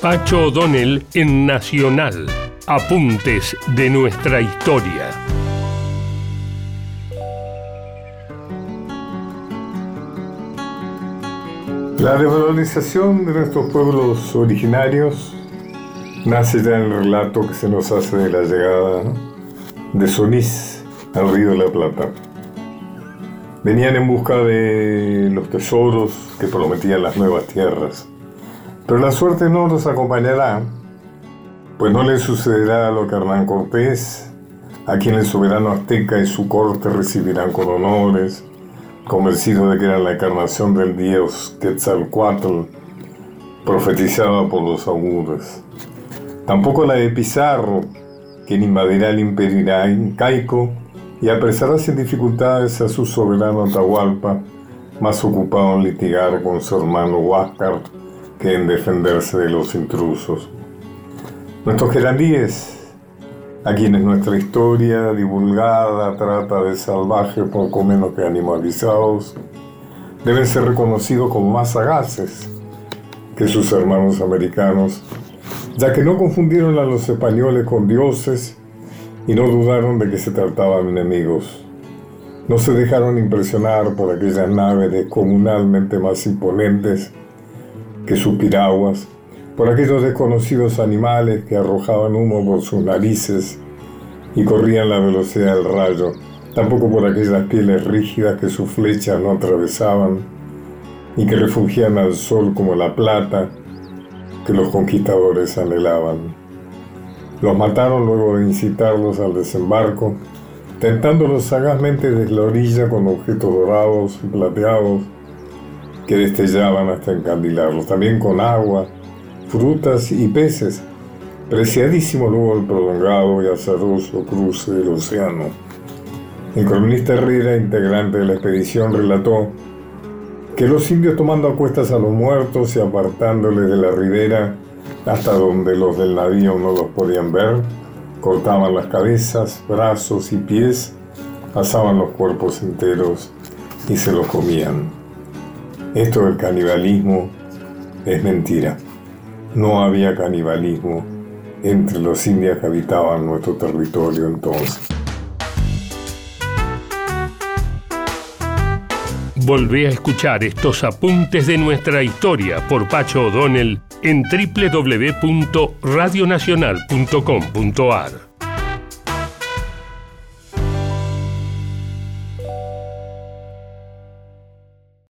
Pacho O'Donnell en Nacional. Apuntes de nuestra historia. La revalorización de nuestros pueblos originarios nace ya en el relato que se nos hace de la llegada de Solís al río de la Plata. Venían en busca de los tesoros que prometían las nuevas tierras. Pero la suerte no los acompañará, pues no le sucederá lo que Hernán Cortés, a quien el soberano azteca y su corte recibirán con honores, convencido de que era la encarnación del dios Quetzalcoatl, profetizada por los augures. Tampoco la de Pizarro, quien invadirá el imperio incaico y apresará sin dificultades a su soberano Atahualpa, más ocupado en litigar con su hermano Huáscar que en defenderse de los intrusos. Nuestros querandíes, a quienes nuestra historia divulgada trata de salvajes poco menos que animalizados, deben ser reconocidos como más sagaces que sus hermanos americanos ya que no confundieron a los españoles con dioses y no dudaron de que se trataban enemigos. No se dejaron impresionar por aquellas naves descomunalmente más imponentes que sus piraguas, por aquellos desconocidos animales que arrojaban humo por sus narices y corrían la velocidad del rayo, tampoco por aquellas pieles rígidas que sus flechas no atravesaban y que refugian al sol como la plata que los conquistadores anhelaban. Los mataron luego de incitarlos al desembarco, tentándolos sagazmente desde la orilla con objetos dorados y plateados que destellaban hasta encandilarlos, también con agua, frutas y peces, preciadísimo luego el prolongado y azaroso cruce del océano. El cronista Herrera, integrante de la expedición, relató que los indios tomando a cuestas a los muertos y apartándoles de la ribera hasta donde los del navío no los podían ver, cortaban las cabezas, brazos y pies, asaban los cuerpos enteros y se los comían. Esto del canibalismo es mentira. No había canibalismo entre los indios que habitaban nuestro territorio entonces. Volvé a escuchar estos apuntes de nuestra historia por Pacho O'Donnell en www.radionacional.com.ar.